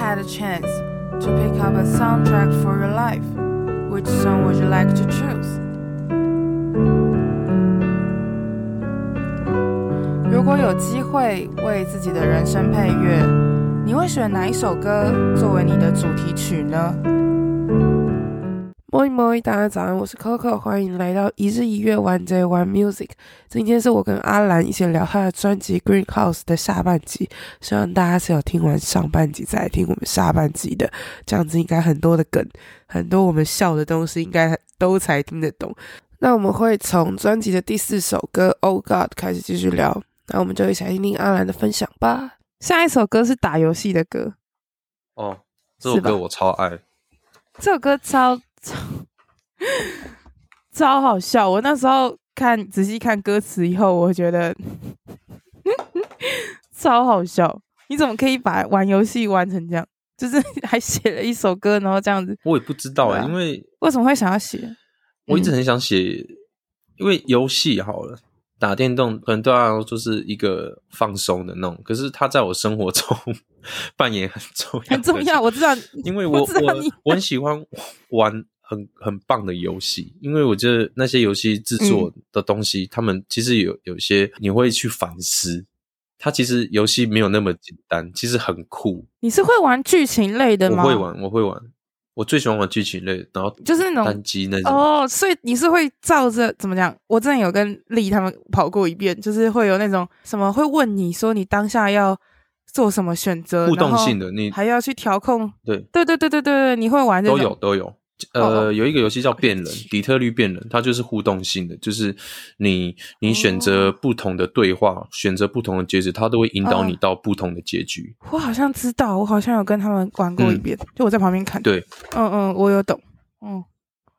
had a chance to pick up a soundtrack for your life, which song would you like to choose? 如果有机会为自己的人生配乐，你会选哪一首歌作为你的主题曲呢？摸一摸一，大家早安，我是 Coco，欢迎来到一日一月 One Day One Music。今天是我跟阿兰一起聊他的专辑《Greenhouse》的下半集，希望大家是有听完上半集再来听我们下半集的，这样子应该很多的梗，很多我们笑的东西应该都才听得懂。那我们会从专辑的第四首歌《Oh God》开始继续聊，那我们就一起来听听阿兰的分享吧。下一首歌是打游戏的歌，哦，这首歌我超爱，这首歌超。超 超好笑！我那时候看仔细看歌词以后，我觉得 超好笑。你怎么可以把玩游戏玩成这样？就是 还写了一首歌，然后这样子。我也不知道哎、欸，啊、因为为什么会想要写？我一直很想写，嗯、因为游戏好了，打电动可能对他来说就是一个放松的那种。可是他在我生活中 扮演很重要，很重要。我知道，因为我我我，我很喜欢玩。很很棒的游戏，因为我觉得那些游戏制作的东西，嗯、他们其实有有些你会去反思，它其实游戏没有那么简单，其实很酷。你是会玩剧情类的吗？我会玩，我会玩，我最喜欢玩剧情类，然后就是那种单机那种。哦，所以你是会照着怎么讲？我之前有跟丽他们跑过一遍，就是会有那种什么会问你说你当下要做什么选择，互动性的，你还要去调控。对对对对对对，你会玩这种都有都有。呃，有一个游戏叫变人，底特律变人，它就是互动性的，就是你你选择不同的对话，选择不同的结局，它都会引导你到不同的结局。我好像知道，我好像有跟他们玩过一遍，就我在旁边看。对，嗯嗯，我有懂，嗯。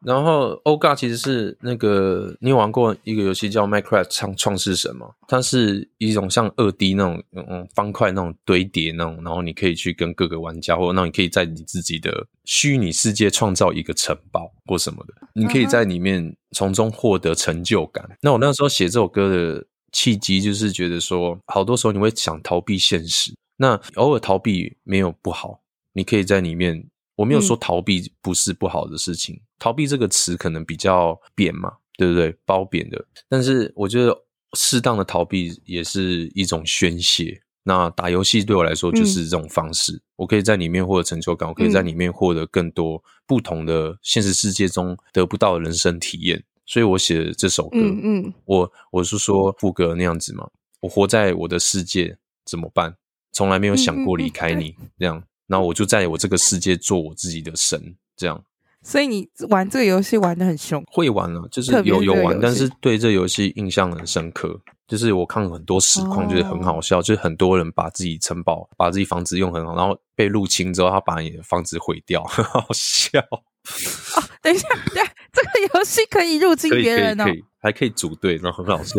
然后，Oh God 其实是那个你有玩过一个游戏叫《Minecraft 创创世神》吗？它是一种像二 D 那种嗯方块那种堆叠那种，然后你可以去跟各个玩家，或者那你可以在你自己的虚拟世界创造一个城堡或什么的，你可以在里面从中获得成就感。Uh. 那我那时候写这首歌的契机，就是觉得说，好多时候你会想逃避现实，那偶尔逃避没有不好，你可以在里面。我没有说逃避不是不好的事情，嗯、逃避这个词可能比较贬嘛，对不对？褒贬的。但是我觉得适当的逃避也是一种宣泄。那打游戏对我来说就是这种方式，嗯、我可以在里面获得成就感，我可以在里面获得更多不同的现实世界中得不到的人生体验。所以我写了这首歌，嗯，嗯我我是说副歌那样子嘛，我活在我的世界怎么办？从来没有想过离开你，这样。然后我就在我这个世界做我自己的神，这样。所以你玩这个游戏玩得很凶，会玩了，就是有有玩，但是对这游戏印象很深刻。就是我看很多实况，就是很好笑，哦、就是很多人把自己城堡、把自己房子用很好，然后被入侵之后，他把你的房子毁掉，很好笑。哦，等一下，对，这个游戏可以入侵别人哦，可以，可以，可以，还可以组队，然后很好笑。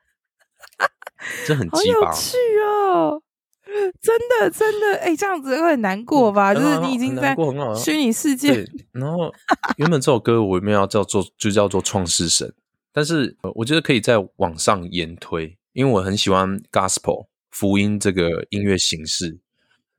这很有趣哦。真的真的，哎、欸，这样子会很难过吧？嗯、就是你已经在虚拟世界。然后原本这首歌我没有要叫做，就叫做《创世神》，但是我觉得可以再往上延推，因为我很喜欢 Gospel 福音这个音乐形式。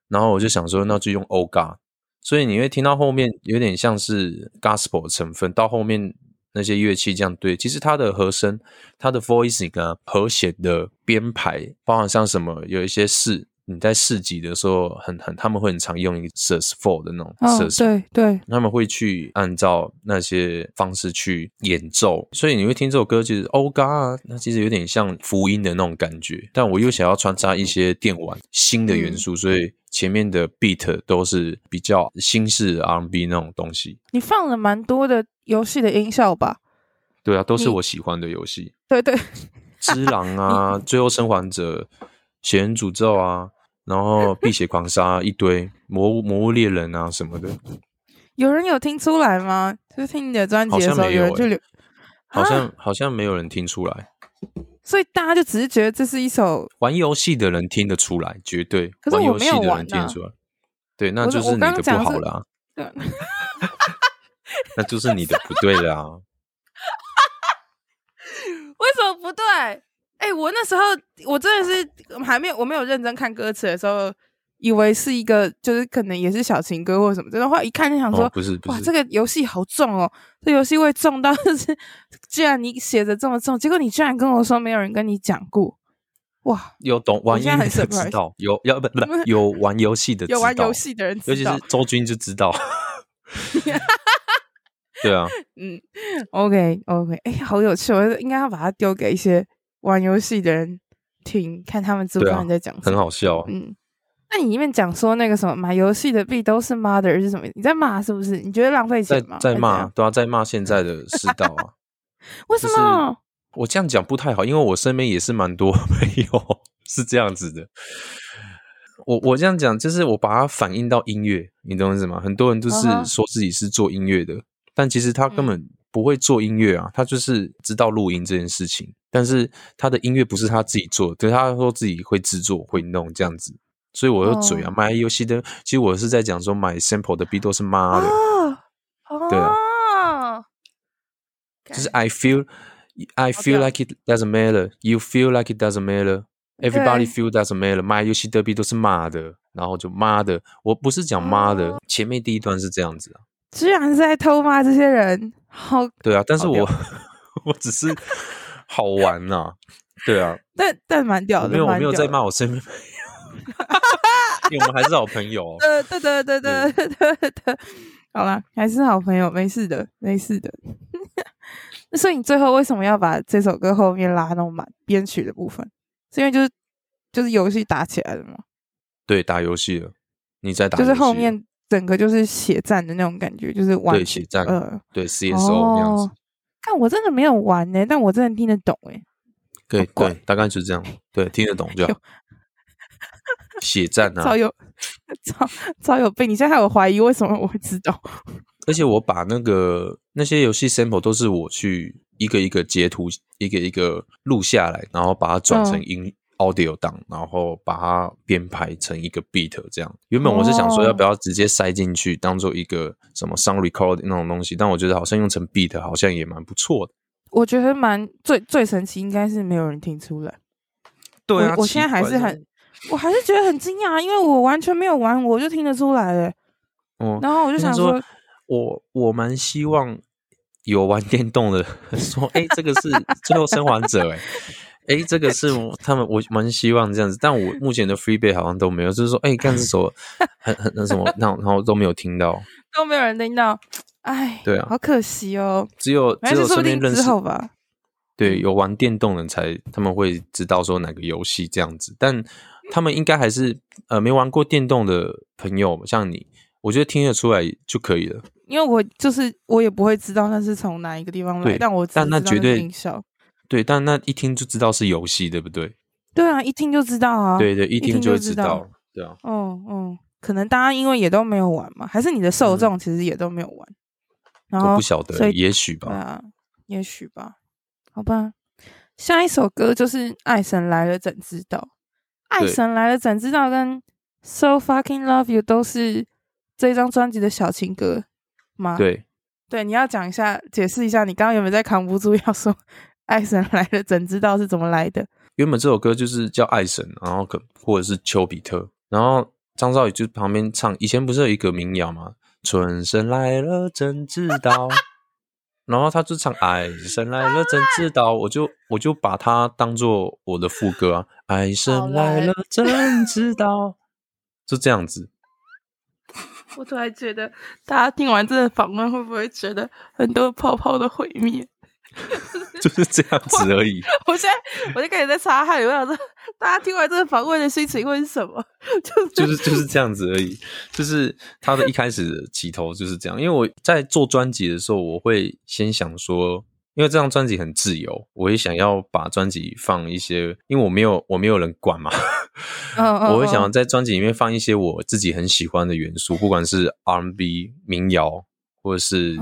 然后我就想说，那就用 Oh God，所以你会听到后面有点像是 Gospel 的成分，到后面那些乐器这样对，其实它的和声、它的 voicing 啊、和弦的编排，包含像什么有一些是。你在市集的时候很，很很他们会很常用一个 sus four 的那种 sus，对对，他们会去按照那些方式去演奏，所以你会听这首歌，就是 Oh God，那其实有点像福音的那种感觉。但我又想要穿插一些电玩新的元素，嗯、所以前面的 beat 都是比较新式 R&B 那种东西。你放了蛮多的游戏的音效吧？对啊，都是我喜欢的游戏。对对，之狼啊，最后生还者、血人诅咒啊。然后 碧血狂杀一堆魔物魔物猎人啊什么的，有人有听出来吗？就是听你的专辑的时候，有人就留，好像好像没有人听出来，所以大家就只是觉得这是一首玩游戏的人听得出来，绝对。可是我没有玩游戏的人听得出来，对，那就是你的不好了，那就是你的不对了啊！为什么不对？哎、欸，我那时候我真的是还没有我没有认真看歌词的时候，以为是一个，就是可能也是小情歌或者什么，真的话一看就想说，哦、不是，哇，这个游戏好重哦，这游戏会重到 就是，居然你写的这么重，结果你居然跟我说没有人跟你讲过，哇，有懂玩音乐的知道，有要不不有玩游戏的知道，有玩游戏的 人知道，尤其是周军就知道，对啊，嗯，OK OK，哎，好有趣，我应该要把它丢给一些玩游戏的人听，看他们知不知道你在讲很好笑，嗯。那你里面讲说那个什么买游戏的币都是 mother 是什么？你在骂是不是？你觉得浪费钱吗？在骂，对啊，在骂现在的世道啊。为什么？我这样讲不太好，因为我身边也是蛮多 朋友是这样子的。我我这样讲，就是我把它反映到音乐，你懂我意思吗？很多人都是说自己是做音乐的，uh huh. 但其实他根本不会做音乐啊，他就是知道录音这件事情，但是他的音乐不是他自己做的，对，他说自己会制作、会弄这样子。所以我有嘴啊，买游戏的，其实我是在讲说买 sample 的 beat 都是妈的，对啊，就是 I feel I feel like it doesn't matter, you feel like it doesn't matter, everybody feel doesn't matter，买游戏的 beat 都是妈的，然后就妈的，我不是讲妈的，前面第一段是这样子啊，居然是在偷骂这些人，好，对啊，但是我 我只是好玩呐，对啊，但但蛮屌的，没有没有在骂我身边朋友，因为我们还是好朋友。对对对对对对对，好了，还是好朋友，没事的，没事的。那所以你最后为什么要把这首歌后面拉那么满？编曲的部分，是因为就是就是游戏打起来了嘛？对，打游戏了，你在打，就是后面。整个就是血战的那种感觉，就是玩对血战，呃，对 CSO 那样子。但我真的没有玩呢，但我真的听得懂哎。对对，大概就是这样。对，听得懂就好。血战啊，超有，超超有病！你现在还有怀疑为什么我会知道？而且我把那个那些游戏 sample 都是我去一个一个截图，一个一个录下来，然后把它转成音 audio 档，嗯、然后把它编排成一个 beat 这样。原本我是想说要不要直接塞进去当做一个什么 sound record 那种东西，但我觉得好像用成 beat 好像也蛮不错的。我觉得蛮最最神奇，应该是没有人听出来。对啊，我，我现在还是很。我还是觉得很惊讶，因为我完全没有玩，我就听得出来了。哦，然后我就想说，说我我蛮希望有玩电动的 说，哎、欸，这个是最后生还者，哎，哎，这个是他们，我蛮希望这样子。但我目前的 feedback 好像都没有，就是说，哎、欸，干这首很很那什么，然后然后都没有听到，都没有人听到，哎，对啊，好可惜哦。只有只有身边认识之吧。对，有玩电动的人才他们会知道说哪个游戏这样子，但。他们应该还是呃没玩过电动的朋友，像你，我觉得听得出来就可以了。因为我就是我也不会知道那是从哪一个地方来，但我但那绝对对，但那一听就知道是游戏，对不对？对啊，一听就知道啊。对对，一听就知道。对啊。嗯嗯，可能大家因为也都没有玩嘛，还是你的受众其实也都没有玩，嗯、然后不晓得，也许吧。对啊，也许吧。好吧，下一首歌就是《爱神来了怎知道》。爱神来了，怎知道跟 So fucking love you 都是这张专辑的小情歌吗？对，对，你要讲一下，解释一下，你刚刚有没有在扛不住要说爱神来了，怎知道是怎么来的？原本这首歌就是叫爱神，然后可或者是丘比特，然后张韶予就旁边唱，以前不是有一个民谣吗？春神来了，怎知道？然后他就唱“爱神来了，怎知道”，我就我就把它当做我的副歌啊，“爱神来了，怎知道”，就这样子。我突然觉得，大家听完这个访问，会不会觉得很多泡泡的毁灭？就是这样子而已。我，我现在我就开始在擦汗，我想说，大家听完这个访问的心情会是什么？就是就是就是这样子而已。就是他的一开始的起头就是这样。因为我在做专辑的时候，我会先想说，因为这张专辑很自由，我也想要把专辑放一些，因为我没有我没有人管嘛。我会想要在专辑里面放一些我自己很喜欢的元素，不管是 R&B 民谣，或者是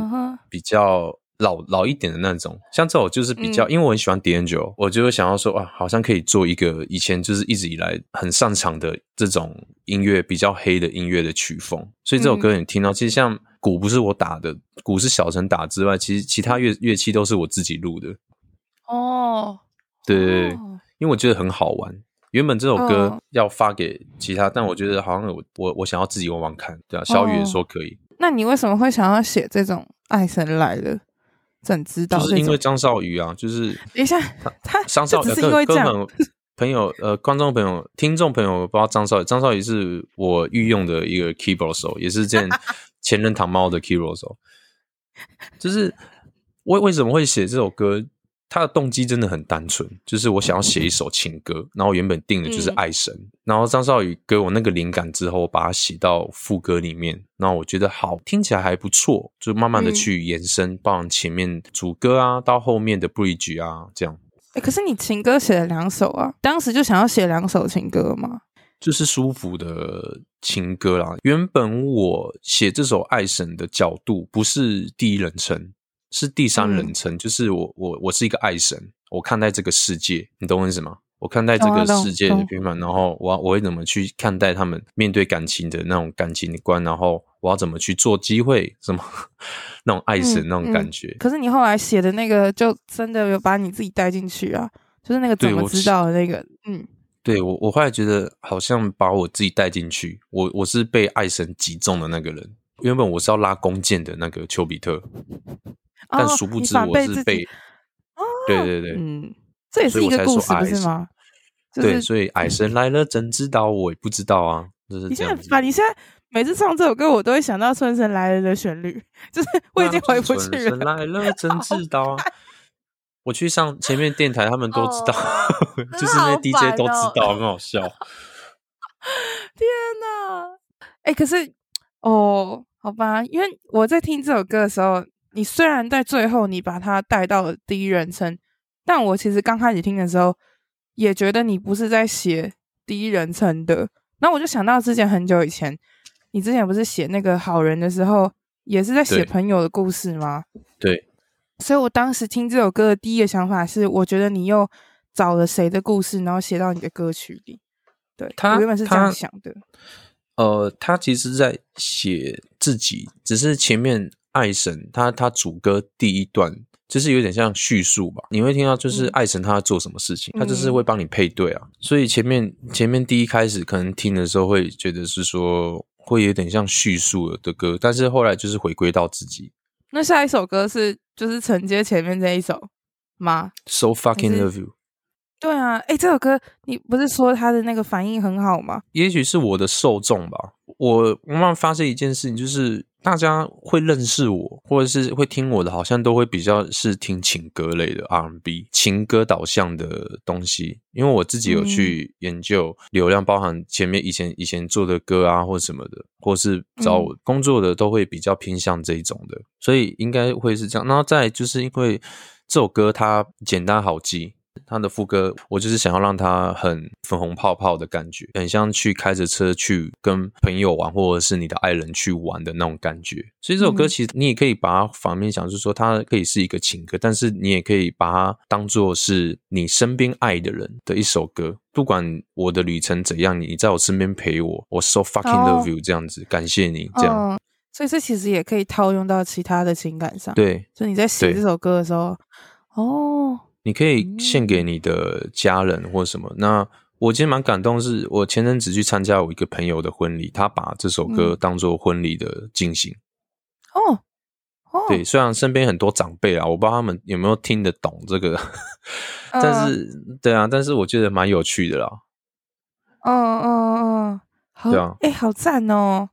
比较。老老一点的那种，像这种就是比较，嗯、因为我很喜欢 D'Angelo，我就会想要说，啊，好像可以做一个以前就是一直以来很擅长的这种音乐，比较黑的音乐的曲风。所以这首歌你听到，嗯、其实像鼓不是我打的，鼓是小陈打之外，其实其他乐乐器都是我自己录的。哦，对，哦、因为我觉得很好玩。原本这首歌哦要发给其他，但我觉得好像我我我想要自己玩玩看，对啊。小雨也说可以。那你为什么会想要写这种爱神来了？怎知道？就是因为张少宇啊，就是等一下，他张韶予只是因为这样。朋友呃，观众朋友、听众朋友，不知道张少宇，张少宇是我御用的一个 keyboard 手，也是这 前任糖猫的 keyboard 手。就是为为什么会写这首歌？他的动机真的很单纯，就是我想要写一首情歌，然后原本定的就是爱神，嗯、然后张少宇给我那个灵感之后，我把它写到副歌里面，然后我觉得好，听起来还不错，就慢慢的去延伸，嗯、包含前面主歌啊，到后面的 bridge 啊，这样。哎、欸，可是你情歌写了两首啊，当时就想要写两首情歌吗？就是舒服的情歌啦。原本我写这首爱神的角度不是第一人称。是第三人称，嗯、就是我我我是一个爱神，我看待这个世界，你懂我意思吗？我看待这个世界的平凡，然后我我会怎么去看待他们面对感情的那种感情观，然后我要怎么去做机会，什么那种爱神那种感觉。可是你后来写的那个，就真的有把你自己带进去啊，就是那个怎么知道的那个，嗯，对我我后来觉得好像把我自己带进去，我我是被爱神击中的那个人。原本我是要拉弓箭的那个丘比特。但殊不知我是被，哦、对对对，嗯，这也是一个故事，不是吗？就是、对，所以矮神来了，怎知道？我也不知道啊。就是你现在把你现在每次唱这首歌，我都会想到《春神来了》的旋律，就是 我已经回不去了。春神来了，怎知道啊？我去上前面电台，他们都知道，哦、就是那 DJ 都知道，很好笑。天哪！哎、欸，可是哦，好吧，因为我在听这首歌的时候。你虽然在最后你把它带到了第一人称，但我其实刚开始听的时候也觉得你不是在写第一人称的。那我就想到之前很久以前，你之前不是写那个好人的时候，也是在写朋友的故事吗？对。所以我当时听这首歌的第一个想法是，我觉得你又找了谁的故事，然后写到你的歌曲里。对，他我原本是这样想的。呃，他其实在写自己，只是前面。爱神他他主歌第一段就是有点像叙述吧，你会听到就是爱神他要做什么事情，嗯、他就是会帮你配对啊，所以前面前面第一开始可能听的时候会觉得是说会有点像叙述的歌，但是后来就是回归到自己。那下一首歌是就是承接前面这一首吗？So fucking love you。对啊，哎，这首歌你不是说他的那个反应很好吗？也许是我的受众吧，我慢慢发现一件事情就是。大家会认识我，或者是会听我的，好像都会比较是听情歌类的 R&B，情歌导向的东西。因为我自己有去研究流量，包含前面以前以前做的歌啊，或什么的，或是找我工作的，都会比较偏向这一种的，所以应该会是这样。然后再就是因为这首歌它简单好记。他的副歌，我就是想要让他很粉红泡泡的感觉，很像去开着车去跟朋友玩，或者是你的爱人去玩的那种感觉。所以这首歌其实你也可以把它反面想，就是说它可以是一个情歌，但是你也可以把它当做是你身边爱的人的一首歌。不管我的旅程怎样，你在我身边陪我，我 so fucking love you 这样子，感谢你这样。哦，所以这其实也可以套用到其他的情感上。对，所以你在写这首歌的时候，哦。你可以献给你的家人或什么。嗯、那我今天蛮感动，是我前阵子去参加我一个朋友的婚礼，他把这首歌当做婚礼的进行。哦哦，对，虽然身边很多长辈啊，我不知道他们有没有听得懂这个，但是、呃、对啊，但是我觉得蛮有趣的啦。哦哦哦，好，哎、啊欸，好赞哦！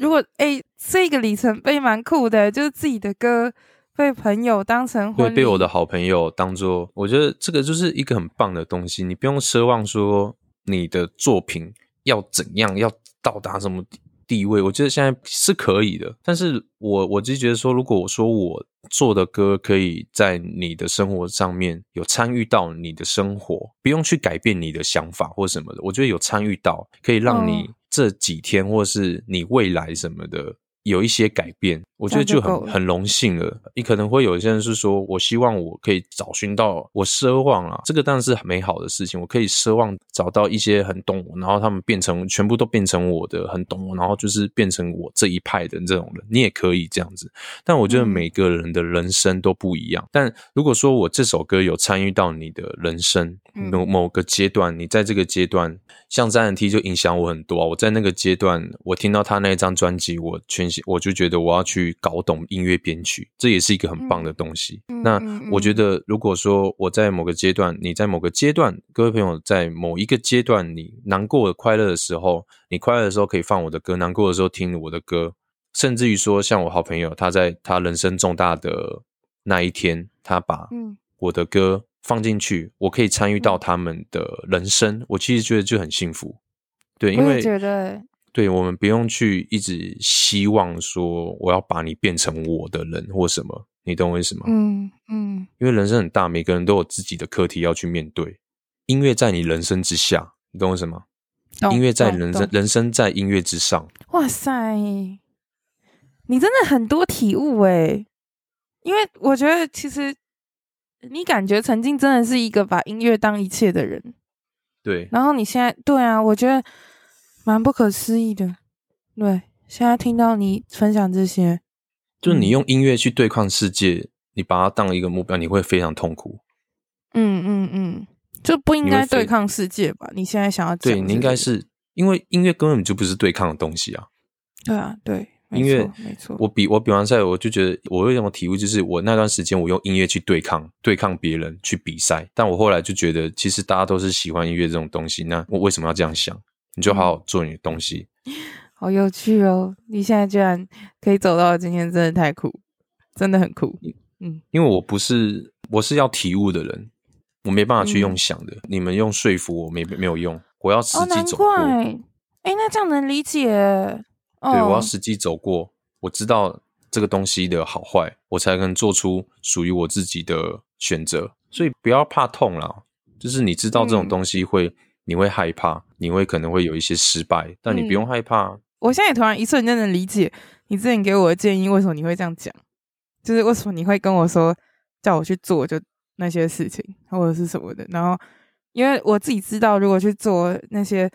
如果哎、欸，这个里程碑蛮酷的，就是自己的歌。被朋友当成会被我的好朋友当做，我觉得这个就是一个很棒的东西。你不用奢望说你的作品要怎样，要到达什么地位。我觉得现在是可以的，但是我我就觉得说，如果我说我做的歌可以在你的生活上面有参与到你的生活，不用去改变你的想法或什么的，我觉得有参与到，可以让你这几天或是你未来什么的。有一些改变，我觉得就很很荣幸了。你可能会有一些人是说，我希望我可以找寻到，我奢望啊，这个当然是很美好的事情。我可以奢望找到一些很懂我，然后他们变成全部都变成我的，很懂我，然后就是变成我这一派的这种人。你也可以这样子，但我觉得每个人的人生都不一样。嗯、但如果说我这首歌有参与到你的人生某某个阶段，你在这个阶段，像 ZNT 就影响我很多啊。我在那个阶段，我听到他那一张专辑，我全心我就觉得我要去。搞懂音乐编曲，这也是一个很棒的东西。嗯、那我觉得，如果说我在某个阶段，你在某个阶段，各位朋友在某一个阶段，你难过、快乐的时候，你快乐的时候可以放我的歌，难过的时候听我的歌，甚至于说，像我好朋友，他在他人生重大的那一天，他把我的歌放进去，我可以参与到他们的人生，我其实觉得就很幸福。对，因为觉得。对，我们不用去一直希望说我要把你变成我的人或什么，你懂我意思吗？嗯嗯，嗯，因为人生很大，每个人都有自己的课题要去面对。音乐在你人生之下，你懂我意思吗？哦、音乐在人生，人生在音乐之上。哇塞，你真的很多体悟诶，因为我觉得其实你感觉曾经真的是一个把音乐当一切的人。对，然后你现在对啊，我觉得。蛮不可思议的，对。现在听到你分享这些，就你用音乐去对抗世界，嗯、你把它当一个目标，你会非常痛苦。嗯嗯嗯，就不应该对抗世界吧？你，你现在想要讲对，你应该是因为音乐根本就不是对抗的东西啊。对啊，对，音乐没错。我比我比完赛，我就觉得我有什么体悟，就是我那段时间我用音乐去对抗对抗别人去比赛，但我后来就觉得，其实大家都是喜欢音乐这种东西，那我为什么要这样想？你就好好做你的东西，嗯，好有趣哦！你现在居然可以走到今天，真的太酷，真的很酷。嗯，因为我不是我是要体悟的人，我没办法去用想的。嗯、你们用说服我没没有用，我要实际走过。哎、哦欸，那这样能理解。对，我要实际走过，我知道这个东西的好坏，我才能做出属于我自己的选择。所以不要怕痛啦，就是你知道这种东西会。嗯你会害怕，你会可能会有一些失败，但你不用害怕。嗯、我现在也突然一瞬间能理解你之前给我的建议，为什么你会这样讲？就是为什么你会跟我说叫我去做就那些事情或者是什么的？然后因为我自己知道，如果去做那些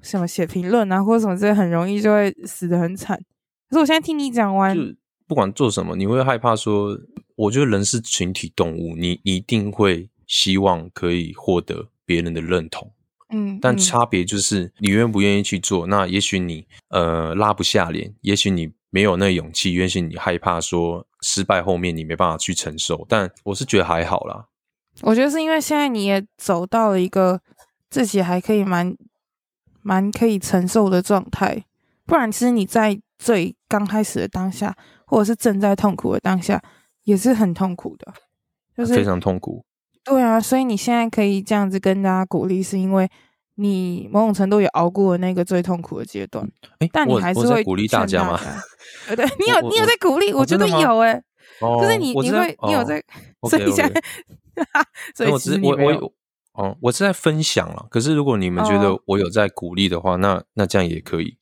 什么写评论啊或者什么这些，很容易就会死得很惨。可是我现在听你讲完，就不管做什么，你会害怕说，我觉得人是群体动物，你一定会希望可以获得别人的认同。嗯，但差别就是你愿不愿意去做。嗯、那也许你呃拉不下脸，也许你没有那勇气，也许你害怕说失败后面你没办法去承受。但我是觉得还好啦。我觉得是因为现在你也走到了一个自己还可以蛮蛮可以承受的状态，不然其实你在最刚开始的当下，或者是正在痛苦的当下，也是很痛苦的，就是非常痛苦。对啊，所以你现在可以这样子跟大家鼓励，是因为你某种程度也熬过了那个最痛苦的阶段。诶但你还是会鼓励大家吗？对，你有你有在鼓励，我觉得有哎可是你你会你有在，所以现在，所以我只我我哦，我是在分享了。可是如果你们觉得我有在鼓励的话，那那这样也可以。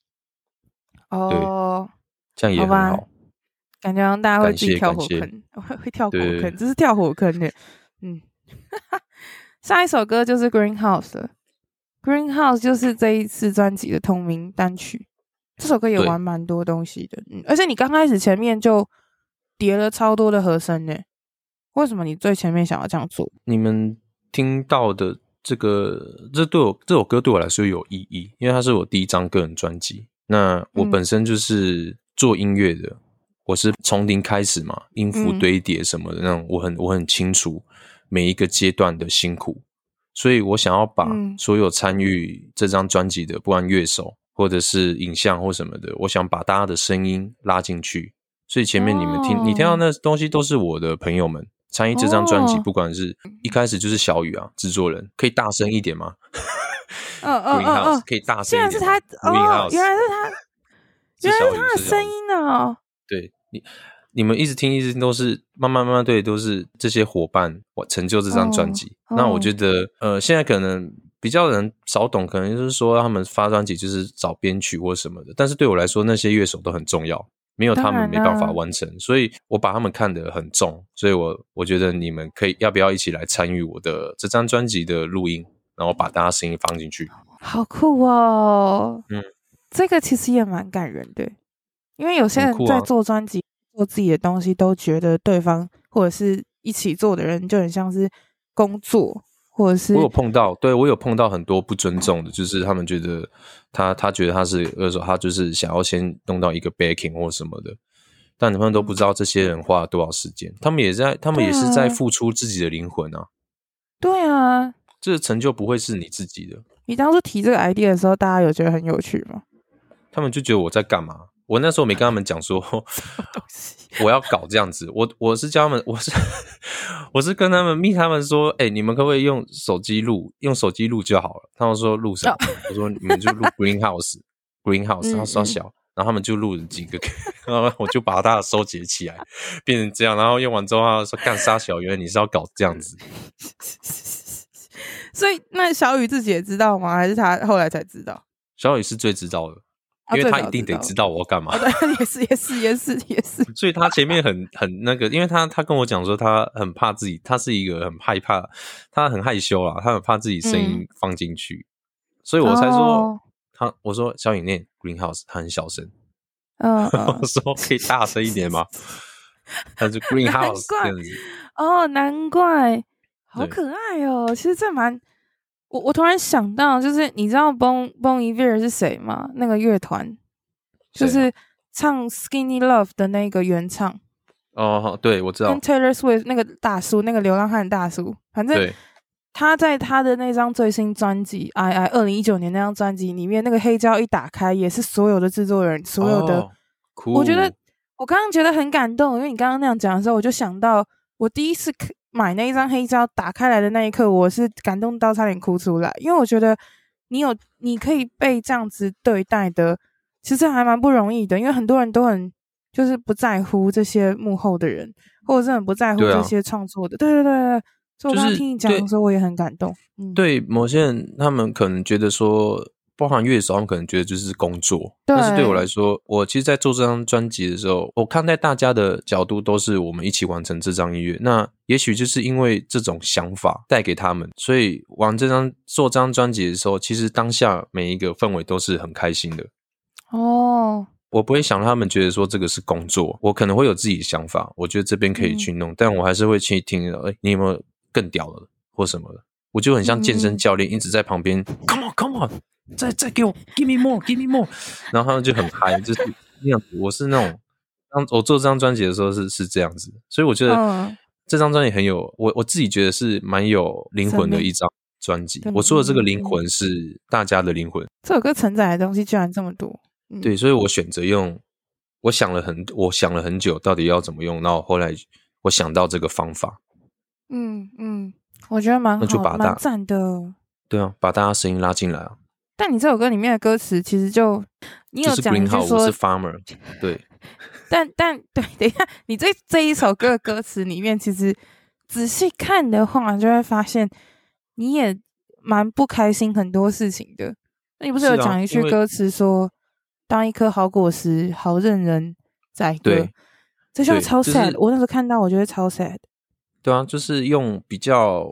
哦，这样也很好。感觉让大家会自己跳 火坑，会会跳火坑，这是跳火坑的，嗯。下一首歌就是《Greenhouse》了，《Greenhouse》就是这一次专辑的同名单曲。这首歌也玩蛮多东西的，嗯，而且你刚开始前面就叠了超多的和声呢。为什么你最前面想要这样做？你们听到的这个，这对我这首歌对我来说有意义，因为它是我第一张个人专辑。那我本身就是做音乐的，嗯、我是从零开始嘛，音符堆叠什么的那种，我很我很清楚。每一个阶段的辛苦，所以我想要把所有参与这张专辑的，不管乐手或者是影像或什么的，我想把大家的声音拉进去。所以前面你们听，你听到那东西都是我的朋友们参与这张专辑，不管是一开始就是小雨啊，制作人，可以大声一点吗？嗯嗯嗯嗯，可以大声一点。原来是他，哦，原来是他，原来是他的声音呢。对你。你们一直听，一直听都是慢慢慢慢，对，都是这些伙伴我成就这张专辑。Oh, oh. 那我觉得，呃，现在可能比较人少懂，可能就是说他们发专辑就是找编曲或什么的。但是对我来说，那些乐手都很重要。没有他们没办法完成，所以我把他们看得很重，所以我我觉得你们可以要不要一起来参与我的这张专辑的录音，然后把大家声音放进去，好酷哦！嗯，这个其实也蛮感人的，因为有些人在做专辑、啊、做自己的东西，都觉得对方或者是一起做的人就很像是工作。或者是我有碰到，对，我有碰到很多不尊重的，就是他们觉得他他觉得他是歌手，他就是想要先弄到一个 backing 或什么的，但他们都不知道这些人花了多少时间，他们也在，他们也是在付出自己的灵魂啊。对啊，这个成就不会是你自己的。你当初提这个 idea 的时候，大家有觉得很有趣吗？他们就觉得我在干嘛？我那时候没跟他们讲说，我要搞这样子。我我是叫他们，我是我是跟他们密他们说，哎、欸，你们可不可以用手机录？用手机录就好了。他们说录什么？Oh. 我说你们就录 Greenhouse，Greenhouse，他说小，然后他们就录了几个，然后我就把它收集起来，变成这样。然后用完之后，他说干杀小，圆你是要搞这样子。所以那小雨自己也知道吗？还是他后来才知道？小雨是最知道的。因为他一定得知道我要干嘛，对，也是也是也是也是，所以他前面很很那个，因为他他跟我讲说他很怕自己，他是一个很害怕，他很害羞啦，他很怕自己声音放进去，所以我才说他，我说小影念 Greenhouse，他很小声，嗯，我说可以大声一点吗？他就 Greenhouse 这样子，哦，难怪，好可爱哦，其实这蛮。我我突然想到，就是你知道 Bon Bon Iver 是谁吗？那个乐团，就是唱 Skinny Love 的那个原唱。哦，对，我知道。跟 Taylor Swift 那个大叔，那个流浪汉大叔，反正他在他的那张最新专辑《I I》二零一九年那张专辑里面，那个黑胶一打开，也是所有的制作人，所有的。哦、我觉得我刚刚觉得很感动，因为你刚刚那样讲的时候，我就想到我第一次看。买那一张黑胶打开来的那一刻，我是感动到差点哭出来，因为我觉得你有你可以被这样子对待的，其实还蛮不容易的。因为很多人都很就是不在乎这些幕后的人，或者是很不在乎这些创作的。对啊，对对对，所以我刚听你讲的时候，我也很感动。嗯，对某些人，他们可能觉得说。包含乐手，他们可能觉得就是工作，但是对我来说，我其实，在做这张专辑的时候，我看待大家的角度都是我们一起完成这张音乐。那也许就是因为这种想法带给他们，所以玩这张做这张专辑的时候，其实当下每一个氛围都是很开心的。哦，我不会想让他们觉得说这个是工作，我可能会有自己的想法，我觉得这边可以去弄，嗯、但我还是会去听。哎，你有没有更屌的或什么的？我就很像健身教练，一直在旁边、嗯、，Come on，Come on。再再给我，Give me more，Give me more，然后他们就很嗨，就是那样子。我是那种，当我做这张专辑的时候是是这样子，所以我觉得这张专辑很有我我自己觉得是蛮有灵魂的一张专辑。我说的这个灵魂是大家的灵魂。这首歌承载的东西居然这么多，嗯、对，所以我选择用，我想了很，我想了很久，到底要怎么用，然后后来我想到这个方法。嗯嗯，我觉得蛮好，那就把蛮赞的。对啊，把大家声音拉进来啊。但你这首歌里面的歌词其实就你有讲一句说，farmer，对。但但对，等一下，你这这一首歌的歌词里面，其实仔细看的话，就会发现你也蛮不开心很多事情的。那你不是有讲一句歌词说，当一颗好果实，好任人宰割。对，这句话超 sad，就是。我那时候看到，我觉得超 sad。对啊，就是用比较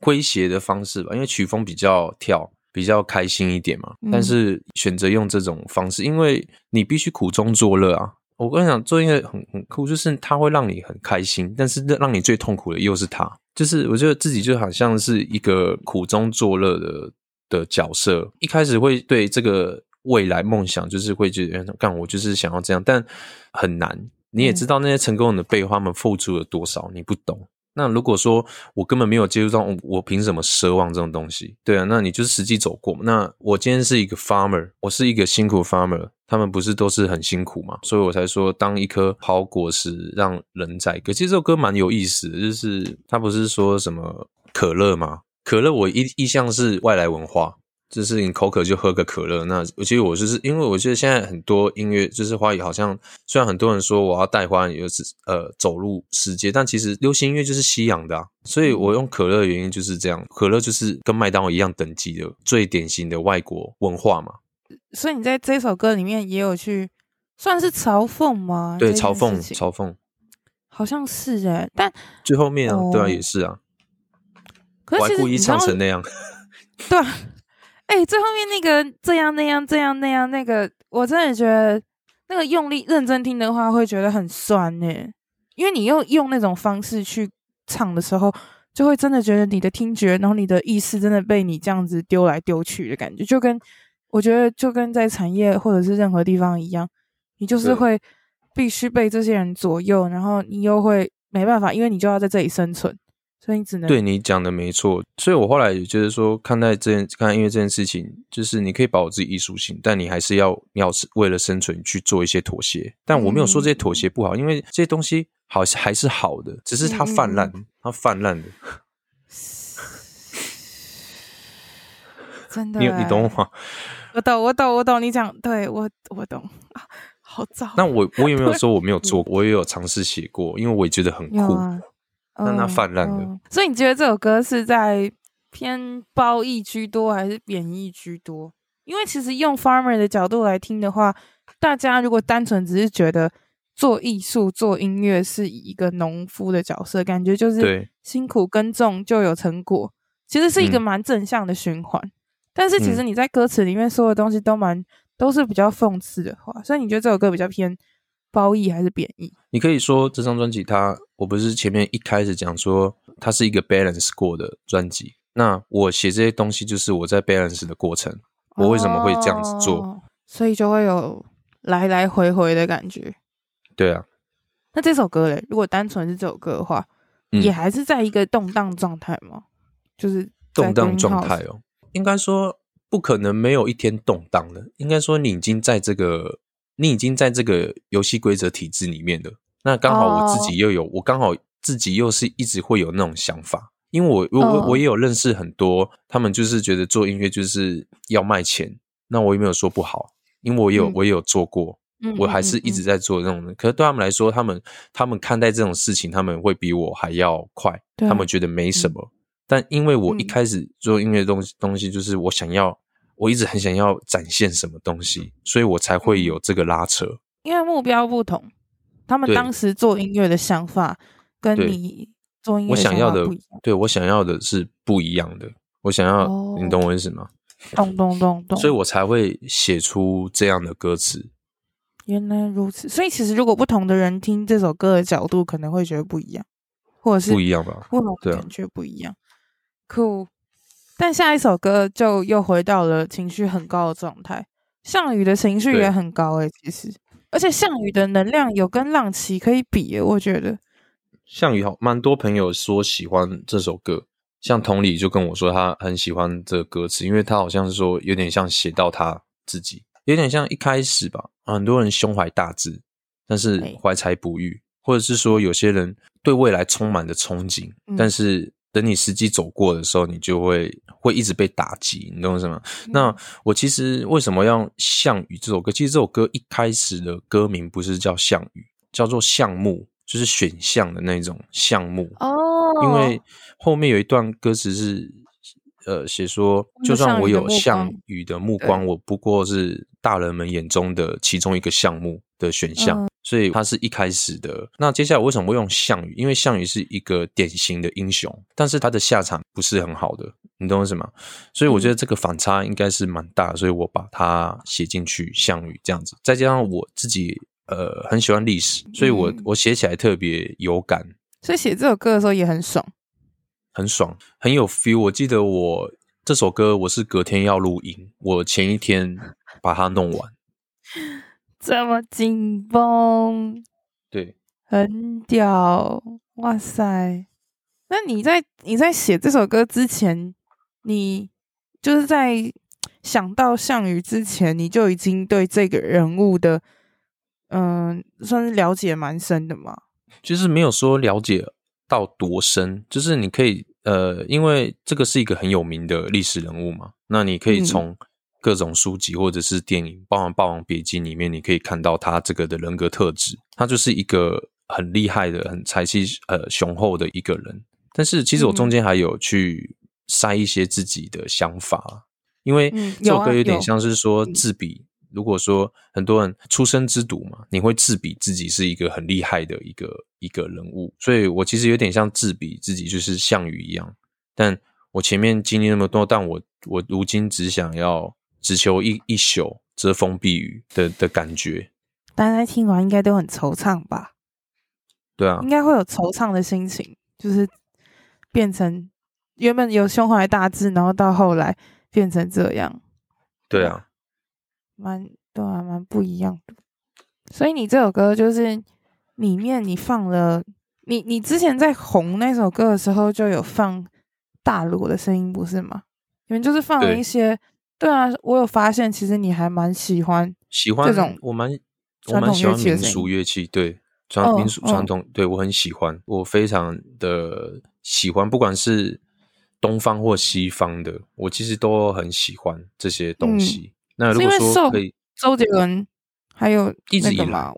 诙谐的方式吧，因为曲风比较跳。比较开心一点嘛，但是选择用这种方式，嗯、因为你必须苦中作乐啊。我跟你讲，做音乐很很酷，就是它会让你很开心，但是让你最痛苦的又是它。就是我觉得自己就好像是一个苦中作乐的的角色，一开始会对这个未来梦想，就是会觉得干我就是想要这样，但很难。你也知道那些成功人的背后，他们付出了多少，你不懂。那如果说我根本没有接触到，我凭什么奢望这种东西？对啊，那你就是实际走过。那我今天是一个 farmer，我是一个辛苦 farmer，他们不是都是很辛苦嘛？所以我才说，当一颗好果实让人宰割。其实这首歌蛮有意思，就是他不是说什么可乐吗？可乐我一一向是外来文化。就是你口渴就喝个可乐，那其实我就是因为我觉得现在很多音乐就是花语，好像虽然很多人说我要带花语，就是呃走入世界，但其实流行音乐就是西洋的啊，所以我用可乐的原因就是这样，可乐就是跟麦当劳一样等级的最典型的外国文化嘛。所以你在这首歌里面也有去算是嘲讽吗？对，嘲讽，嘲讽，好像是哎、欸，但最后面啊，哦、对啊，也是啊。可是我还故意唱成那样，对啊，哎、欸，最后面那个这样那样这样那样那个，我真的觉得那个用力认真听的话，会觉得很酸呢、欸。因为你又用那种方式去唱的时候，就会真的觉得你的听觉，然后你的意识真的被你这样子丢来丢去的感觉，就跟我觉得就跟在产业或者是任何地方一样，你就是会必须被这些人左右，然后你又会没办法，因为你就要在这里生存。所以你只能对你讲的没错，所以我后来也觉得说，看待这件看待音乐这件事情，就是你可以保有自己艺术性，但你还是要要为了生存去做一些妥协。但我没有说这些妥协不好，嗯、因为这些东西好像还是好的，只是它泛滥，嗯、它泛滥的。真的，你你懂我吗？我懂，我懂，我懂你讲，对我我懂啊，好早。那我我有没有 说我没有做过？我也有尝试写过，因为我也觉得很酷。让它泛滥的、嗯嗯，所以你觉得这首歌是在偏褒义居多还是贬义居多？因为其实用 Farmer 的角度来听的话，大家如果单纯只是觉得做艺术、做音乐是以一个农夫的角色，感觉就是辛苦耕种就有成果，其实是一个蛮正向的循环。嗯、但是其实你在歌词里面说的东西都蛮都是比较讽刺的话，所以你觉得这首歌比较偏褒义还是贬义？你可以说这张专辑它，我不是前面一开始讲说它是一个 balance 过的专辑，那我写这些东西就是我在 balance 的过程，我为什么会这样子做？哦，所以就会有来来回回的感觉。对啊，那这首歌嘞，如果单纯是这首歌的话，嗯，也还是在一个动荡状态吗？就是动荡状态哦，应该说不可能没有一天动荡的，应该说你已经在这个。你已经在这个游戏规则体制里面了，那刚好我自己又有，oh. 我刚好自己又是一直会有那种想法，因为我我我我也有认识很多，他们就是觉得做音乐就是要卖钱，那我也没有说不好，因为我有、嗯、我也有做过，我还是一直在做那种的，嗯、可是对他们来说，他们他们看待这种事情，他们会比我还要快，他们觉得没什么，嗯、但因为我一开始做音乐东西东西，就是我想要。我一直很想要展现什么东西，所以我才会有这个拉扯。因为目标不同，他们当时做音乐的想法跟你做音乐。我想要的，对，我想要的是不一样的。我想要，哦、你懂我意思吗？懂懂懂懂。所以我才会写出这样的歌词。原来如此。所以其实如果不同的人听这首歌的角度，可能会觉得不一样，或者是不一样吧？不同的感觉不一样。Cool。但下一首歌就又回到了情绪很高的状态，项羽的情绪也很高诶、欸，其实，而且项羽的能量有跟浪奇可以比诶、欸，我觉得。项羽好，蛮多朋友说喜欢这首歌，像同理就跟我说他很喜欢这个歌词，因为他好像是说有点像写到他自己，有点像一开始吧，很多人胸怀大志，但是怀才不遇，或者是说有些人对未来充满着憧憬，嗯、但是。等你实际走过的时候，你就会会一直被打击，你懂什么？嗯、那我其实为什么要《项羽》这首歌？其实这首歌一开始的歌名不是叫项羽，叫做项目，就是选项的那种项目哦。因为后面有一段歌词是呃写说，就算我有项羽的目光，我不过是大人们眼中的其中一个项目的选项。嗯所以他是一开始的。那接下来为什么会用项羽？因为项羽是一个典型的英雄，但是他的下场不是很好的，你懂我意思吗？所以我觉得这个反差应该是蛮大的，所以我把它写进去。项羽这样子，再加上我自己呃很喜欢历史，所以我我写起来特别有感。所以写这首歌的时候也很爽，很爽，很有 feel。我记得我这首歌我是隔天要录音，我前一天把它弄完。这么紧绷，对，很屌，哇塞！那你在你在写这首歌之前，你就是在想到项羽之前，你就已经对这个人物的，嗯，算是了解蛮深的嘛？就是没有说了解到多深，就是你可以，呃，因为这个是一个很有名的历史人物嘛，那你可以从。嗯各种书籍或者是电影，包含《霸王别姬》里面，你可以看到他这个的人格特质。他就是一个很厉害的、很才气呃雄厚的一个人。但是其实我中间还有去塞一些自己的想法，因为这首歌有点像是说自比如果说很多人出生之犊嘛，你会自比自己是一个很厉害的一个一个人物，所以我其实有点像自比自己就是项羽一样。但我前面经历那么多，但我我如今只想要只求一一宿遮风避雨的的感觉。大家听完应该都很惆怅吧？对啊，应该会有惆怅的心情，就是变成原本有胸怀大志，然后到后来变成这样。对啊，蛮对啊，蛮不一样的。所以你这首歌就是里面你放了，你你之前在红那首歌的时候就有放大锣的声音，不是吗？你们就是放了一些，对，啊，我有发现，其实你还蛮喜欢喜欢这种，我蛮我蛮喜欢民俗乐器，对。传民俗传统，对我很喜欢，我非常的喜欢，不管是东方或西方的，我其实都很喜欢这些东西。嗯、那如果说可以，周杰伦还有一直以来，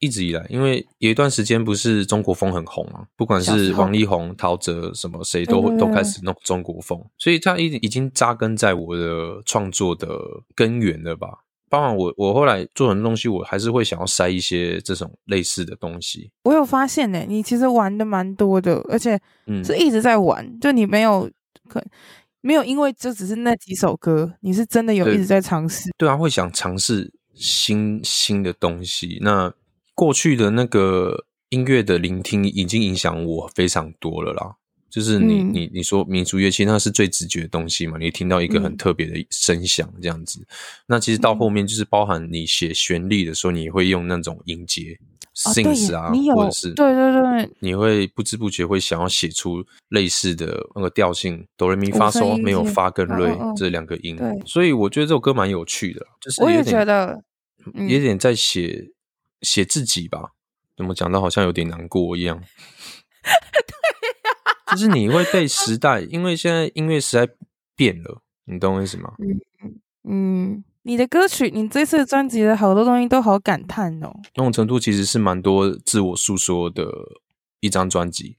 一直以来，因为有一段时间不是中国风很红嘛，不管是王力宏、陶喆什么，谁都都开始弄中国风，所以他已已经扎根在我的创作的根源了吧。包括我，我后来做很多东西，我还是会想要塞一些这种类似的东西。我有发现呢、欸，你其实玩的蛮多的，而且是一直在玩，嗯、就你没有可没有因为就只是那几首歌，你是真的有一直在尝试。对啊，会想尝试新新的东西。那过去的那个音乐的聆听已经影响我非常多了啦。就是你你你说民族乐器，那是最直觉的东西嘛？你听到一个很特别的声响这样子，嗯、那其实到后面就是包含你写旋律的时候，你会用那种音阶，synth 啊，或者是对对对，你会不知不觉会想要写出类似的那个调性，哆来咪发嗦没有发跟瑞这两个音，对，所以我觉得这首歌蛮有趣的，就是我也觉得有点在写写自己吧，怎么讲到好像有点难过一样。就是你会被时代，因为现在音乐时代变了，你懂我意思吗？嗯嗯，你的歌曲，你这次专辑的好多东西都好感叹哦。那种程度其实是蛮多自我诉说的一张专辑。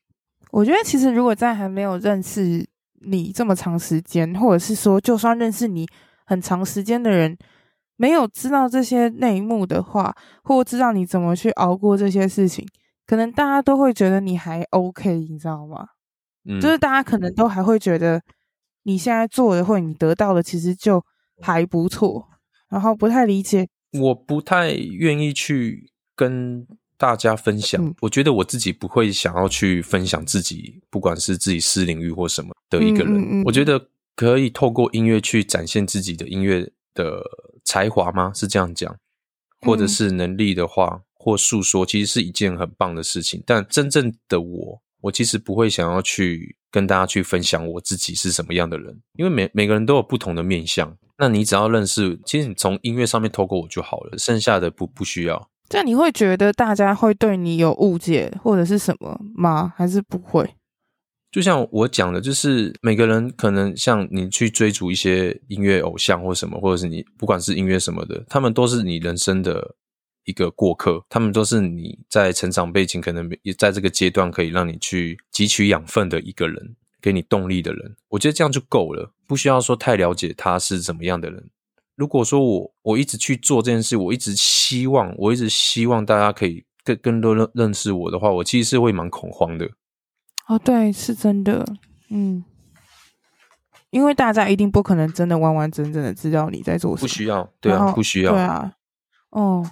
我觉得其实如果在还没有认识你这么长时间，或者是说就算认识你很长时间的人，没有知道这些内幕的话，或知道你怎么去熬过这些事情，可能大家都会觉得你还 OK，你知道吗？嗯，就是大家可能都还会觉得你现在做的或你得到的其实就还不错，然后不太理解。我不太愿意去跟大家分享，嗯，我觉得我自己不会想要去分享自己，不管是自己私领域或什么的一个人。嗯嗯嗯，我觉得可以透过音乐去展现自己的音乐的才华吗？是这样讲，或者是能力的话，或诉说，其实是一件很棒的事情。但真正的我。我其实不会想要去跟大家去分享我自己是什么样的人，因为每每个人都有不同的面相。那你只要认识，其实你从音乐上面透过我就好了，剩下的不不需要。这样你会觉得大家会对你有误解或者是什么吗？还是不会？就像我讲的，就是每个人可能像你去追逐一些音乐偶像或什么，或者是你不管是音乐什么的，他们都是你人生的。一个过客，他们都是你在成长背景可能也在这个阶段可以让你去汲取养分的一个人，给你动力的人。我觉得这样就够了，不需要说太了解他是怎么样的人。如果说我我一直去做这件事，我一直希望，我一直希望大家可以更更多认认识我的话，我其实是会蛮恐慌的。哦，对，是真的，嗯，因为大家一定不可能真的完完整整的知道你在做什么，不需要，对啊，不需要，对啊，哦。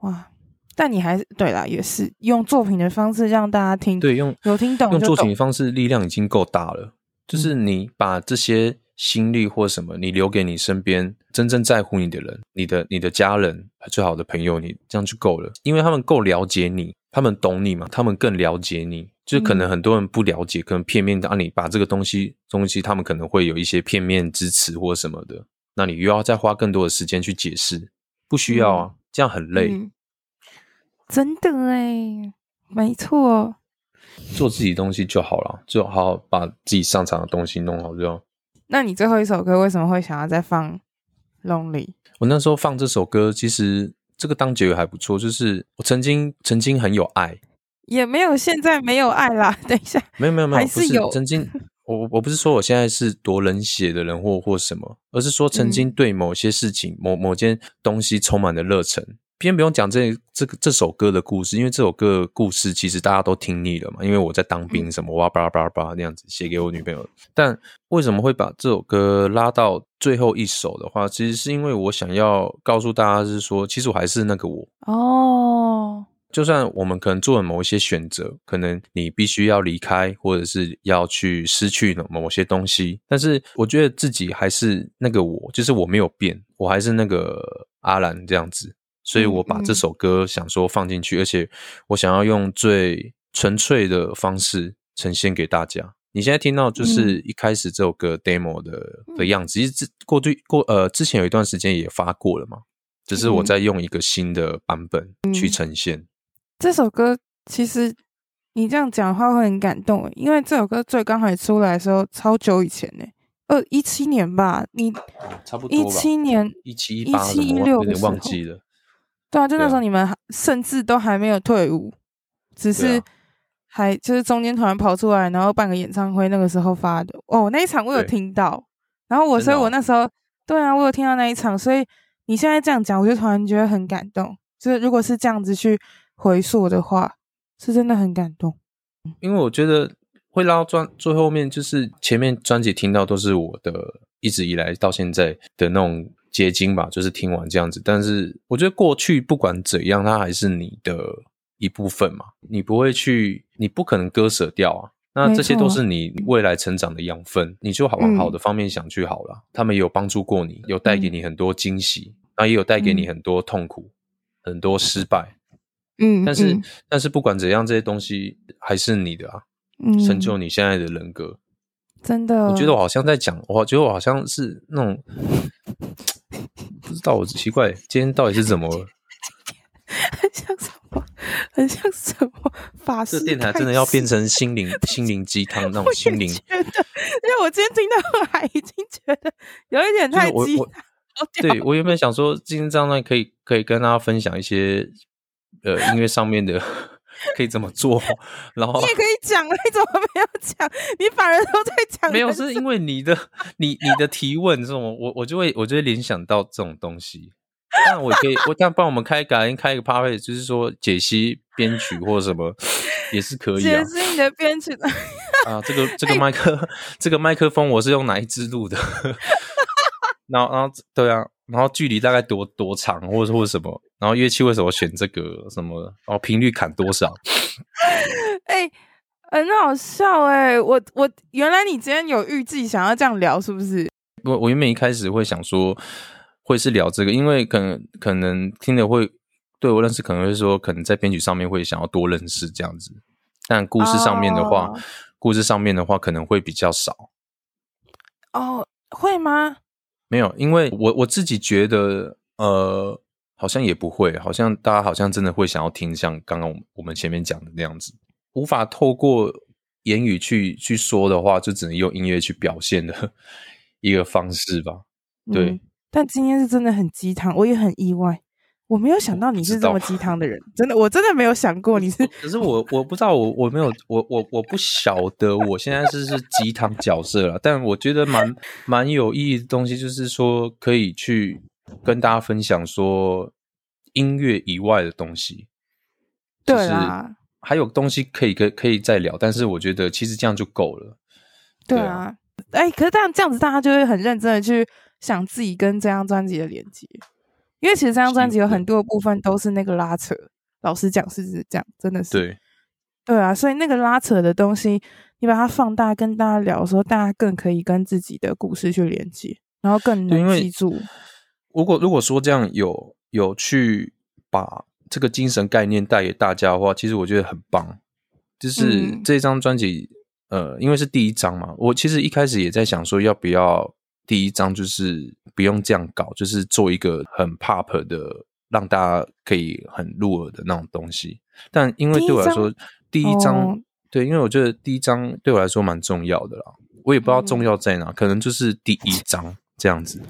哇！但你还是对啦，也是用作品的方式让大家听，对，用有听懂，懂，用作品的方式力量已经够大了。就是你把这些心力或什么，你留给你身边真正在乎你的人，你的你的家人，最好的朋友，你这样就够了，因为他们够了解你，他们懂你嘛，他们更了解你。就是可能很多人不了解，可能片面的啊你把这个东西东西，他们可能会有一些片面支持或什么的，那你又要再花更多的时间去解释，不需要啊，这样很累。嗯真的诶，没错，做自己东西就好了，就好好把自己擅长的东西弄好就好。那你最后一首歌为什么会想要再放《Lonely》？我那时候放这首歌，其实这个当结尾还不错，就是我曾经曾经很有爱，也没有现在没有爱啦。等一下，没有没有没有，还是有是曾经 我我不是说我现在是多冷血的人或或什么，而是说曾经对某些事情、嗯、某某件东西充满了热忱。先不用讲这这个这首歌的故事，因为这首歌的故事其实大家都听腻了嘛。因为我在当兵什么哇巴拉巴拉巴拉那样子写给我女朋友。但为什么会把这首歌拉到最后一首的话，其实是因为我想要告诉大家是说，其实我还是那个我哦。就算我们可能做了某一些选择，可能你必须要离开，或者是要去失去某些东西，但是我觉得自己还是那个我，就是我没有变，我还是那个阿兰这样子。所以我把这首歌想说放进去，嗯嗯，而且我想要用最纯粹的方式呈现给大家。你现在听到就是一开始这首歌 demo 的、嗯、的样子，其实过去过呃之前有一段时间也发过了嘛，只是我在用一个新的版本去呈现。嗯、这首歌其实你这样讲的话会很感动，因为这首歌最刚才出来的时候超久以前呢，二一七年吧，你差不多一七年一七一八一七一六有点忘记了。对啊，就那时候你们甚至都还没有退伍，啊、只是还就是中间突然跑出来，然后办个演唱会，那个时候发的哦。那一场我有听到，然后我所以，我那时候对啊，我有听到那一场，所以你现在这样讲，我就突然觉得很感动。就是如果是这样子去回溯的话，是真的很感动。因为我觉得会拉到专最后面，就是前面专辑听到都是我的一直以来到现在的那种。结晶吧，就是听完这样子。但是我觉得过去不管怎样，它还是你的一部分嘛。你不会去，你不可能割舍掉啊。那这些都是你未来成长的养分，你就好往好的方面想去好了。嗯、他们也有帮助过你，有带给你很多惊喜，那、嗯、也有带给你很多痛苦、嗯、很多失败。嗯，但是、嗯、但是不管怎样，这些东西还是你的啊，嗯、成就你现在的人格。真的，我觉得我好像在讲，我觉得我好像是那种。不知道，我奇怪，今天到底是怎么了？很像什么法师？这电台真的要变成心灵心灵鸡汤 那种心灵？觉得，因为我今天听到 还已经觉得有一点太鸡汤。对，我原本想说，今天这样呢，可以可以跟大家分享一些呃音乐上面的。可以怎么做，然后你也可以讲，你怎么没有讲？你反而都在讲。没有，是因为你的你你的提问这种，我我就会我就会联想到这种东西。但我可以，我这样帮我们开改天开一个 party，就是说解析编曲或者什么也是可以啊。解析你的编曲啊，这个 这个麦克、欸、这个麦克风我是用哪一支录的？然后然后对啊。然后距离大概多多长，或者或者什么？然后乐器为什么选这个什么？然后频率砍多少？哎、欸，很好笑哎、欸！我我原来你今天有预计想要这样聊，是不是？我我原本一开始会想说会是聊这个，因为可能可能听的会对我认识，可能会说可能在编曲上面会想要多认识这样子，但故事上面的话，哦、故事上面的话可能会比较少。哦，会吗？没有，因为我我自己觉得，呃，好像也不会，好像大家好像真的会想要听像刚刚我们前面讲的那样子，无法透过言语去去说的话，就只能用音乐去表现的 一个方式吧。对，嗯，但今天是真的很鸡汤，我也很意外。我没有想到你是这么鸡汤的人，真的，我真的没有想过你是。可是我我不知道，我我没有，我我我不晓得，我现在是是鸡汤角色了。但我觉得蛮蛮有意义的东西，就是说可以去跟大家分享说音乐以外的东西。对啊，还有东西可以可可以再聊，但是我觉得其实这样就够了。对啊，哎、欸，可是这样这样子，大家就会很认真的去想自己跟这张专辑的连接。因为其实这张专辑有很多的部分都是那个拉扯，老实讲是这样，真的是对，对啊，所以那个拉扯的东西，你把它放大跟大家聊的时候，大家更可以跟自己的故事去连接，然后更能记住。如果如果说这样有有去把这个精神概念带给大家的话，其实我觉得很棒。就是这张专辑，嗯、呃，因为是第一张嘛，我其实一开始也在想说要不要。第一张就是不用这样搞，就是做一个很 pop 的，让大家可以很入耳的那种东西。但因为对我来说，第一张、哦、对，因为我觉得第一张对我来说蛮重要的啦。我也不知道重要在哪，嗯、可能就是第一张这样子。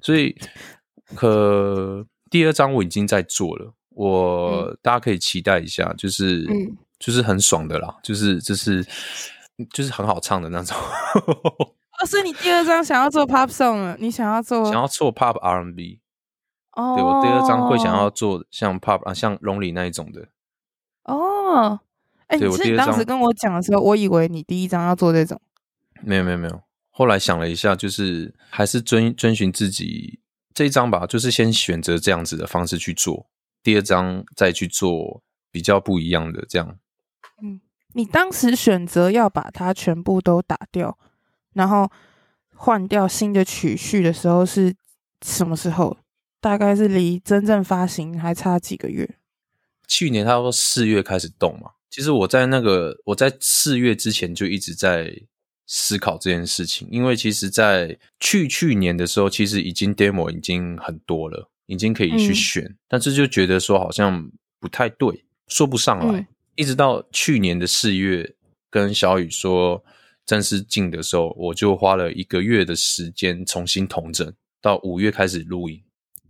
所以，可第二张我已经在做了，我、嗯、大家可以期待一下，就是、嗯、就是很爽的啦，就是就是。就是很好唱的那种。哦，所以你第二张想要做 pop song 了？你想要做？想要做 pop R&B。哦，对，我第二张会想要做像 pop 啊，像 Lonely 那一种的。哦，哎、欸，你是当时跟我讲的时候，我以为你第一张要做这种。没有没有没有，后来想了一下，就是还是遵遵循自己这一张吧，就是先选择这样子的方式去做，第二张再去做比较不一样的这样。嗯，你当时选择要把它全部都打掉，然后换掉新的曲序的时候是什么时候？大概是离真正发行还差几个月？去年差不多四月开始动嘛。其实我在那个我在四月之前就一直在思考这件事情，因为其实，在去去年的时候，其实已经 demo 已经很多了，已经可以去选，嗯、但是就觉得说好像不太对，说不上来。嗯、一直到去年的四月，跟小雨说正式进的时候，我就花了一个月的时间重新统整，到五月开始录音。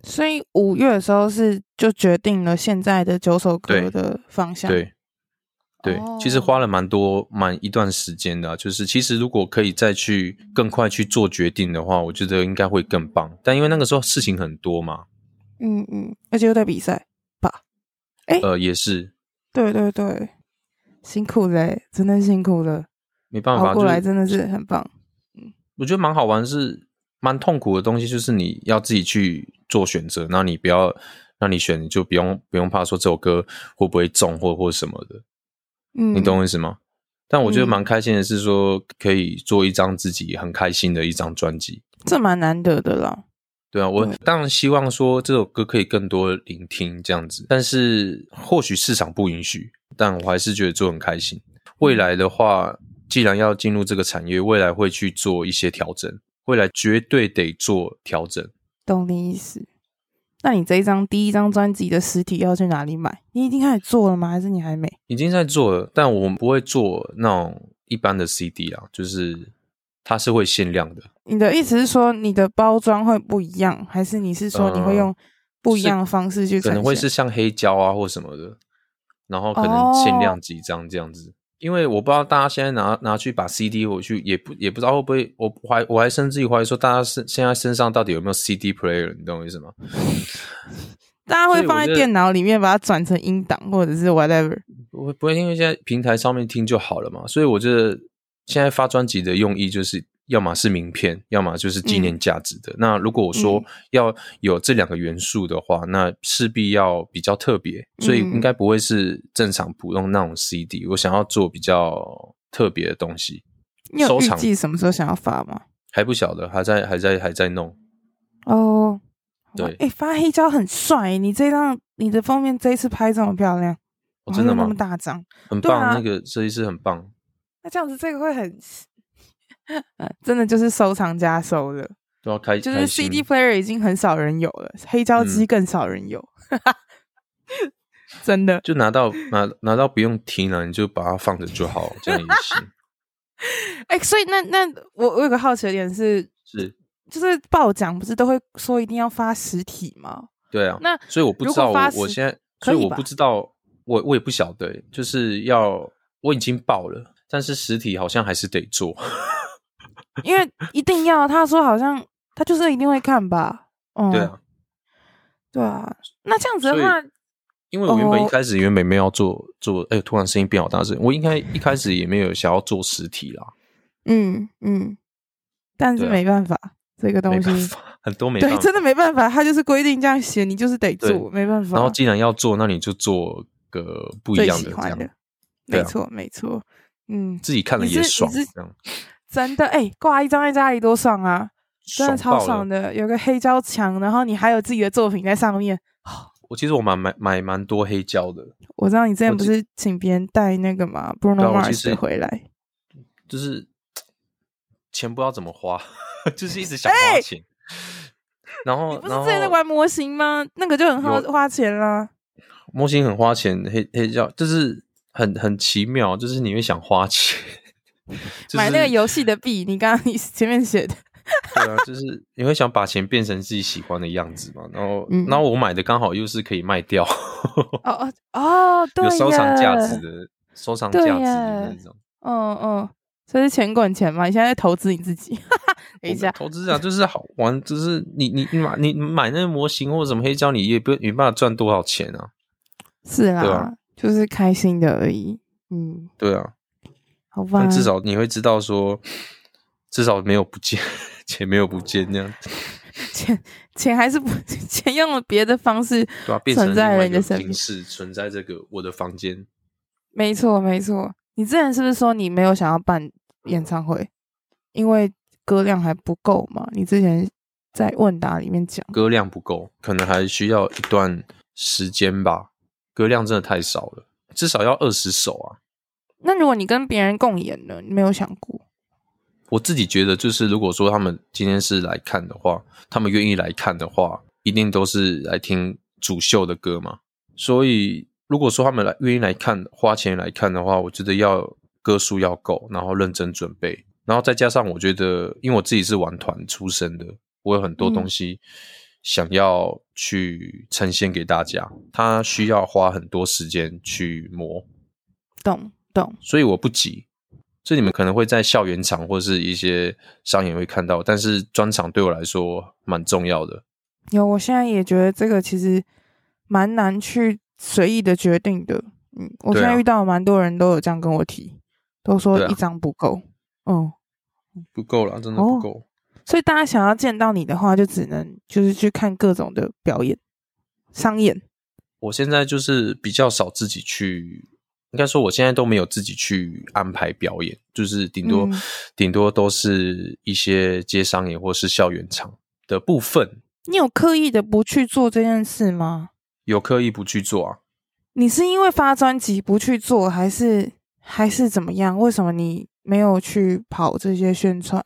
所以五月的时候是就决定了现在的九首歌的方向。对，对，对，其实花了蛮多蛮一段时间的啊。就是其实如果可以再去更快去做决定的话，我觉得应该会更棒。但因为那个时候事情很多嘛，嗯嗯，而且又在比赛吧？哎，呃，也是。对对对，辛苦嘞，真的辛苦了。没办法，过来真的是很棒。嗯，我觉得蛮好玩是。蛮痛苦的东西就是你要自己去做选择，那你不要让你选，你就不用不用怕说这首歌会不会中或或什么的，嗯，你懂我意思吗？但我觉得蛮开心的是说可以做一张自己很开心的一张专辑，这蛮难得的啦。对啊，我当然希望说这首歌可以更多聆听这样子，但是或许市场不允许，但我还是觉得做很开心。未来的话，既然要进入这个产业，未来会去做一些调整。未来绝对得做调整，懂你意思。那你这一张第一张专辑的实体要去哪里买？你已经开始做了吗？还是你还没？已经在做了，但我们不会做那种一般的 CD 啊，就是它是会限量的。你的意思是说你的包装会不一样，还是你是说你会用不一样的方式去、呃？可能会是像黑胶啊或什么的，然后可能限量几张这样子。哦因为我不知道大家现在拿拿去把 CD 回去，也不也不知道会不会，我怀我还甚至于怀疑说，大家身现在身上到底有没有 CD player？你懂我意思吗？大家会放在电脑里面把它转成音档，或者是 whatever。不会不会，因为现在平台上面听就好了嘛。所以我觉得现在发专辑的用意就是。要么是名片，要么就是纪念价值的。嗯、那如果我说要有这两个元素的话，嗯、那势必要比较特别，所以应该不会是正常普通那种 CD。我想要做比较特别的东西。你有预计什么时候想要发吗？还不晓得，还在还在还在弄。哦，对，哎、欸，发黑胶很帅。你这张你的封面这一次拍这么漂亮，哦、真的吗？那么大张，很棒，啊、那个设计师很棒。那这样子这个会很。真的就是收藏家收的，都要开，就是 CD player 已经很少人有了，黑胶机更少人有，嗯、真的就拿到拿拿到不用听了，你就把它放着就好，这样也行。哎、欸，所以那那我我有个好奇的点是，是就是报奖不是都会说一定要发实体吗？对啊，那所以我不知道我我现在，所以我不知道我我也不晓得，就是要我已经报了，但是实体好像还是得做。因为一定要，他说好像他就是一定会看吧，嗯，对啊，对啊，那这样子的话，因为我原本一开始原本没有做做，哎，突然声音变好大声，我应该一开始也没有想要做实体啦，嗯嗯，但是没办法，这个东西。很多没办法，对，真的没办法，他就是规定这样写，你就是得做，没办法。然后既然要做，那你就做个不一样的，这样，没错没错，嗯，自己看了也爽，这样。真的哎，挂一张在家里多爽啊！真的超爽的，有个黑胶墙，然后你还有自己的作品在上面。我其实我蛮买买蛮多黑胶的。我知道你之前不是请别人带那个嘛，Bruno Mars 回来，就是钱不知道怎么花，就是一直想花钱。然后你不是之前在玩模型吗？那个就很花花钱啦。模型很花钱，黑黑胶就是很很奇妙，就是你会想花钱。就是、买那个游戏的币，你刚刚你前面写的，对啊，就是你会想把钱变成自己喜欢的样子嘛？然后，嗯、然后我买的刚好又是可以卖掉，哦哦 哦，对，有收藏价值的，收藏价值的那种，嗯嗯，这是钱滚钱嘛？你现在在投资你自己？等一下，投资啊，就是好玩，就是你你你买你买那个模型或者什么黑胶，你也不没办法赚多少钱啊。是啊，啊就是开心的而已。嗯，对啊，好吧。至少你会知道说，至少没有不见 钱，没有不见那样。钱钱还是不 钱用了别的方式存在人的身边，是存在这个我的房间。没错，没错。你之前是不是说你没有想要办演唱会，因为歌量还不够嘛？你之前在问答里面讲，歌量不够，可能还需要一段时间吧。歌量真的太少了，至少要二十首啊。那如果你跟别人共演呢？你没有想过？我自己觉得，就是如果说他们今天是来看的话，他们愿意来看的话，一定都是来听主秀的歌嘛。所以。如果说他们来愿意来看，花钱来看的话，我觉得要歌数要够，然后认真准备，然后再加上我觉得，因为我自己是玩团出身的，我有很多东西想要去呈现给大家，他需要花很多时间去磨。懂懂。所以我不急，所以你们可能会在校园场或是一些商演会看到，但是专场对我来说蛮重要的。有，我现在也觉得这个其实蛮难去。随意的决定的，嗯，我现在遇到蛮多人都有这样跟我提，啊、都说一张不够，嗯，不够了，真的不够、哦。所以大家想要见到你的话，就只能就是去看各种的表演、商演。我现在就是比较少自己去，应该说我现在都没有自己去安排表演，就是顶多、嗯、顶多都是一些接商演或是校园场的部分。你有刻意的不去做这件事吗？有刻意不去做啊？你是因为发专辑不去做，还是还是怎么样？为什么你没有去跑这些宣传，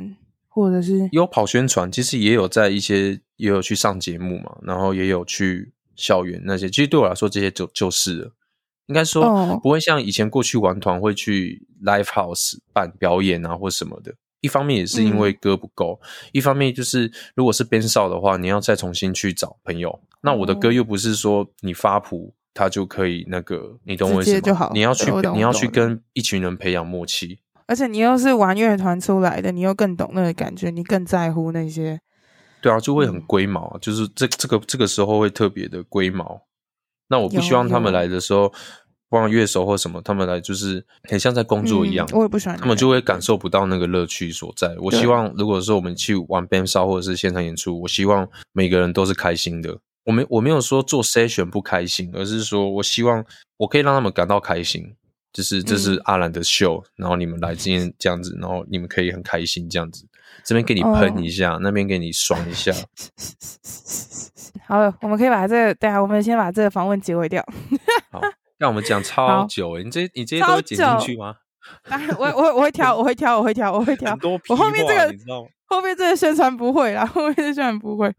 或者是有跑宣传？其实也有在一些也有去上节目嘛，然后也有去校园那些。其实对我来说，这些就就是了。应该说不会像以前过去玩团会去 live house 办表演啊，或什么的。一方面也是因为歌不够，嗯、一方面就是如果是编少的话，你要再重新去找朋友。那我的歌又不是说你发谱他就可以那个，你懂我意思吗？你要去你要去跟一群人培养默契，而且你又是玩乐团出来的，你又更懂那个感觉，你更在乎那些。对啊，就会很龟毛，嗯、就是这这个这个时候会特别的龟毛。那我不希望他们来的时候。帮乐手或什么，他们来就是很像在工作一样。嗯、我也不喜欢，他们就会感受不到那个乐趣所在。我希望，如果说我们去玩 band show 或者是现场演出，我希望每个人都是开心的。我没我没有说做 session 不开心，而是说我希望我可以让他们感到开心。就是这是阿兰的秀，嗯、然后你们来今天这样子，然后你们可以很开心这样子。这边给你喷一下，哦、那边给你爽一下。好了，我们可以把这个，对啊，我们先把这个访问结尾掉。好。让我们讲超久你这你这些都会剪进去吗？我我我会挑，我会挑，我会挑，我会挑。我后面这个，后面这个宣传不会啦，后面这个宣传不会。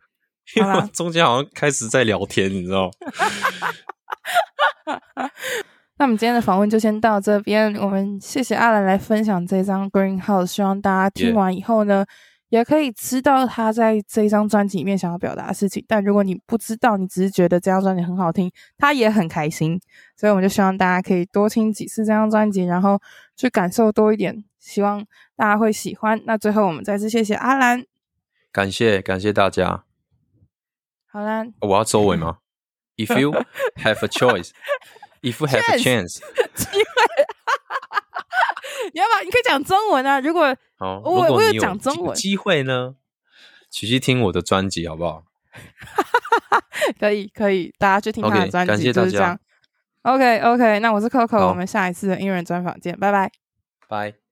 因为中间好像开始在聊天，你知道？那我们今天的访问就先到这边，我们谢谢阿兰来分享这张 Greenhouse，希望大家听完以后呢。也可以知道他在这一张专辑里面想要表达的事情，但如果你不知道，你只是觉得这张专辑很好听，他也很开心，所以我们就希望大家可以多听几次这张专辑，然后去感受多一点，希望大家会喜欢。那最后我们再次谢谢阿兰，感谢感谢大家。好啦，我要收尾吗？If you have a choice, if you have a chance，机会。你 要不要？你可以讲中文啊！如果好，我我有讲中文机会呢，去去听我的专辑好不好？可以可以，大家去听他的专辑，感谢大家。就是这样。OK OK，那我是 Coco，我们下一次的音乐人专访见，拜拜，拜。